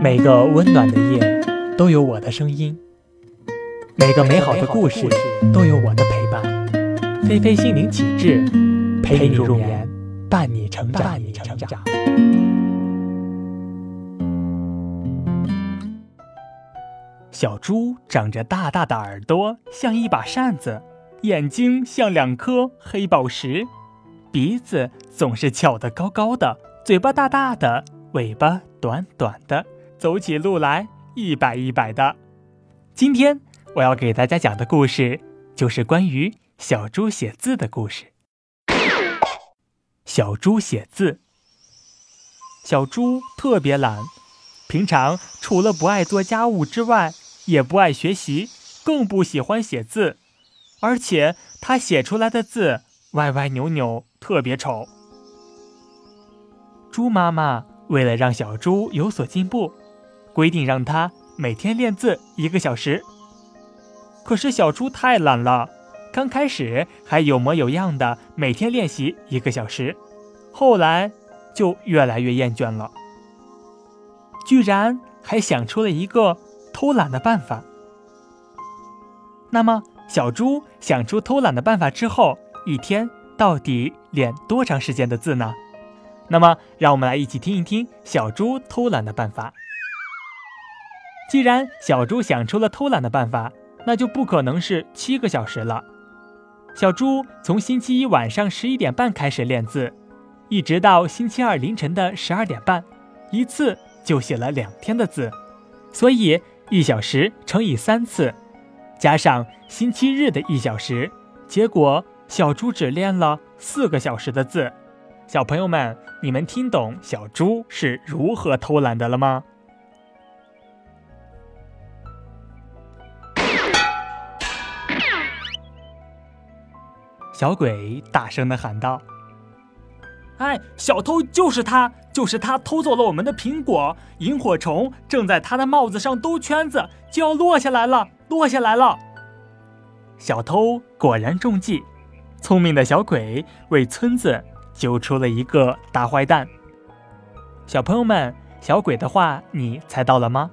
每个温暖的夜都有我的声音，每个美好的故事都有我的陪伴。菲菲心灵启智，陪你入眠，伴你成长。伴你成长。小猪长着大大的耳朵，像一把扇子；眼睛像两颗黑宝石；鼻子总是翘得高高的，嘴巴大大的，尾巴短短的。走起路来一摆一摆的。今天我要给大家讲的故事，就是关于小猪写字的故事。小猪写字。小猪特别懒，平常除了不爱做家务之外，也不爱学习，更不喜欢写字。而且他写出来的字歪歪扭扭，特别丑。猪妈妈为了让小猪有所进步。规定让他每天练字一个小时。可是小猪太懒了，刚开始还有模有样的每天练习一个小时，后来就越来越厌倦了，居然还想出了一个偷懒的办法。那么，小猪想出偷懒的办法之后，一天到底练多长时间的字呢？那么，让我们来一起听一听小猪偷懒的办法。既然小猪想出了偷懒的办法，那就不可能是七个小时了。小猪从星期一晚上十一点半开始练字，一直到星期二凌晨的十二点半，一次就写了两天的字。所以一小时乘以三次，加上星期日的一小时，结果小猪只练了四个小时的字。小朋友们，你们听懂小猪是如何偷懒的了吗？小鬼大声的喊道：“哎，小偷就是他，就是他偷走了我们的苹果！萤火虫正在他的帽子上兜圈子，就要落下来了，落下来了！”小偷果然中计，聪明的小鬼为村子揪出了一个大坏蛋。小朋友们，小鬼的话你猜到了吗？